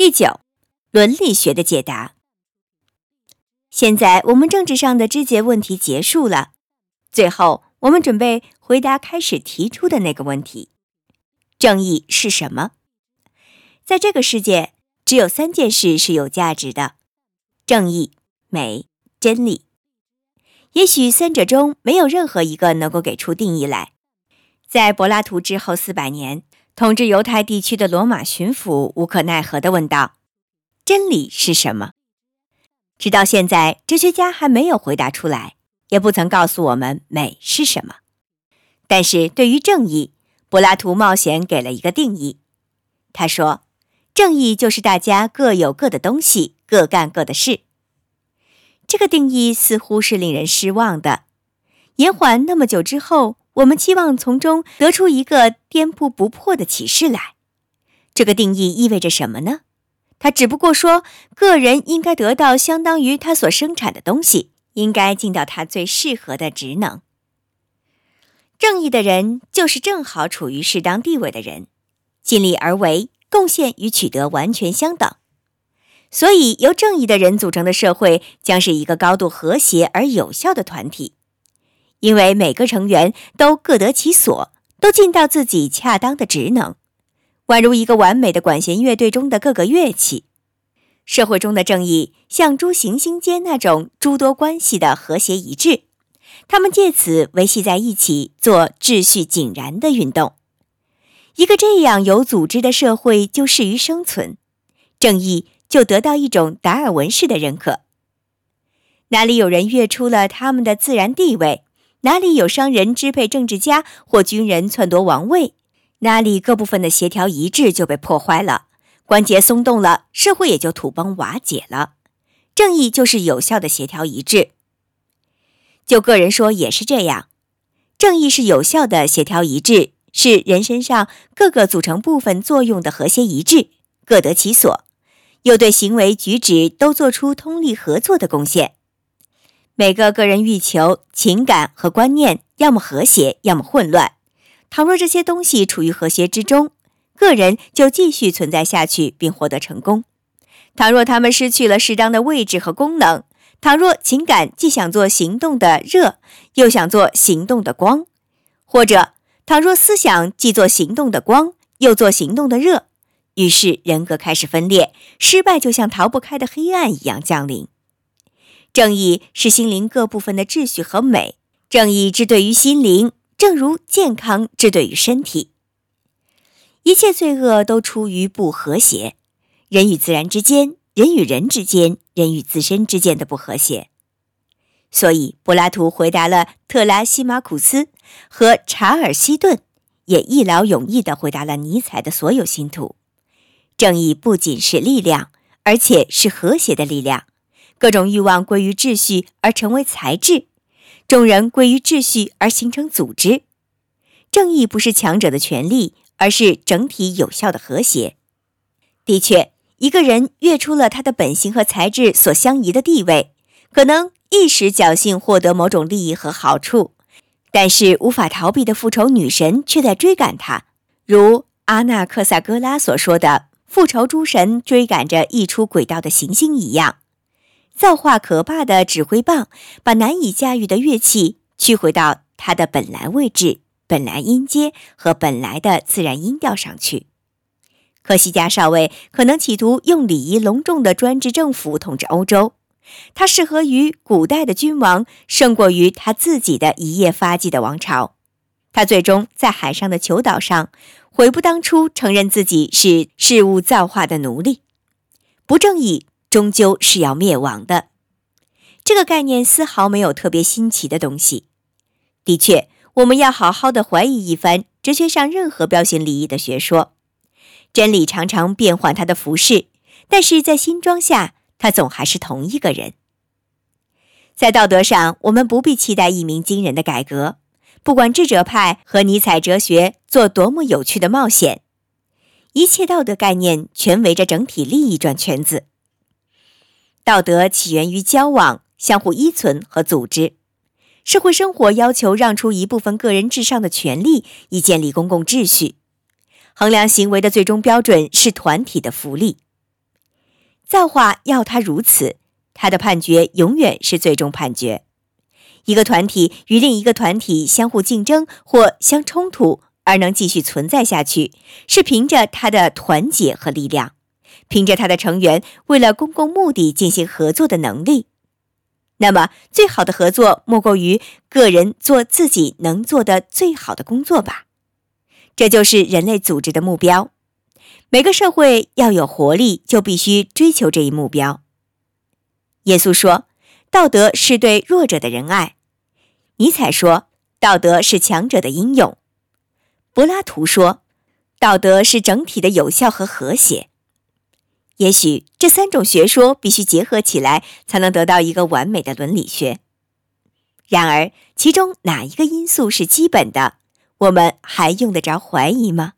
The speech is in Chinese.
第九，伦理学的解答。现在我们政治上的肢节问题结束了，最后我们准备回答开始提出的那个问题：正义是什么？在这个世界，只有三件事是有价值的：正义、美、真理。也许三者中没有任何一个能够给出定义来。在柏拉图之后四百年，统治犹太地区的罗马巡抚无可奈何地问道：“真理是什么？”直到现在，哲学家还没有回答出来，也不曾告诉我们美是什么。但是对于正义，柏拉图冒险给了一个定义。他说：“正义就是大家各有各的东西，各干各的事。”这个定义似乎是令人失望的。延缓那么久之后，我们期望从中得出一个颠扑不破的启示来。这个定义意味着什么呢？它只不过说，个人应该得到相当于他所生产的东西，应该尽到他最适合的职能。正义的人就是正好处于适当地位的人，尽力而为，贡献与取得完全相等。所以，由正义的人组成的社会将是一个高度和谐而有效的团体，因为每个成员都各得其所，都尽到自己恰当的职能，宛如一个完美的管弦乐队中的各个乐器。社会中的正义像诸行星间那种诸多关系的和谐一致，他们借此维系在一起，做秩序井然的运动。一个这样有组织的社会就适于生存，正义。就得到一种达尔文式的认可。哪里有人跃出了他们的自然地位，哪里有商人支配政治家或军人篡夺王位，哪里各部分的协调一致就被破坏了，关节松动了，社会也就土崩瓦解了。正义就是有效的协调一致。就个人说也是这样，正义是有效的协调一致，是人身上各个组成部分作用的和谐一致，各得其所。又对行为举止都做出通力合作的贡献。每个个人欲求、情感和观念，要么和谐，要么混乱。倘若这些东西处于和谐之中，个人就继续存在下去，并获得成功；倘若他们失去了适当的位置和功能，倘若情感既想做行动的热，又想做行动的光，或者倘若思想既做行动的光，又做行动的热。于是人格开始分裂，失败就像逃不开的黑暗一样降临。正义是心灵各部分的秩序和美，正义之对于心灵，正如健康之对于身体。一切罪恶都出于不和谐，人与自然之间，人与人之间，人与自身之间的不和谐。所以柏拉图回答了特拉西马库斯和查尔西顿，也一劳永逸地回答了尼采的所有信徒。正义不仅是力量，而且是和谐的力量。各种欲望归于秩序而成为才智，众人归于秩序而形成组织。正义不是强者的权利，而是整体有效的和谐。的确，一个人越出了他的本性和才智所相宜的地位，可能一时侥幸获得某种利益和好处，但是无法逃避的复仇女神却在追赶他，如阿纳克萨戈拉所说的。复仇诸神追赶着溢出轨道的行星一样，造化可怕的指挥棒把难以驾驭的乐器驱回到它的本来位置、本来音阶和本来的自然音调上去。科西嘉少尉可能企图用礼仪隆重的专制政府统治欧洲，他适合于古代的君王胜过于他自己的一夜发迹的王朝。他最终在海上的求岛上。悔不当初，承认自己是事物造化的奴隶。不正义终究是要灭亡的。这个概念丝毫没有特别新奇的东西。的确，我们要好好的怀疑一番哲学上任何标新立异的学说。真理常常变换它的服饰，但是在新装下，它总还是同一个人。在道德上，我们不必期待一鸣惊人的改革。不管智者派和尼采哲学做多么有趣的冒险，一切道德概念全围着整体利益转圈子。道德起源于交往、相互依存和组织。社会生活要求让出一部分个人至上的权利，以建立公共秩序。衡量行为的最终标准是团体的福利。造化要他如此，他的判决永远是最终判决。一个团体与另一个团体相互竞争或相冲突而能继续存在下去，是凭着它的团结和力量，凭着他的成员为了公共目的进行合作的能力。那么，最好的合作莫过于个人做自己能做的最好的工作吧。这就是人类组织的目标。每个社会要有活力，就必须追求这一目标。耶稣说：“道德是对弱者的仁爱。”尼采说：“道德是强者的英勇。”柏拉图说：“道德是整体的有效和和谐。”也许这三种学说必须结合起来，才能得到一个完美的伦理学。然而，其中哪一个因素是基本的？我们还用得着怀疑吗？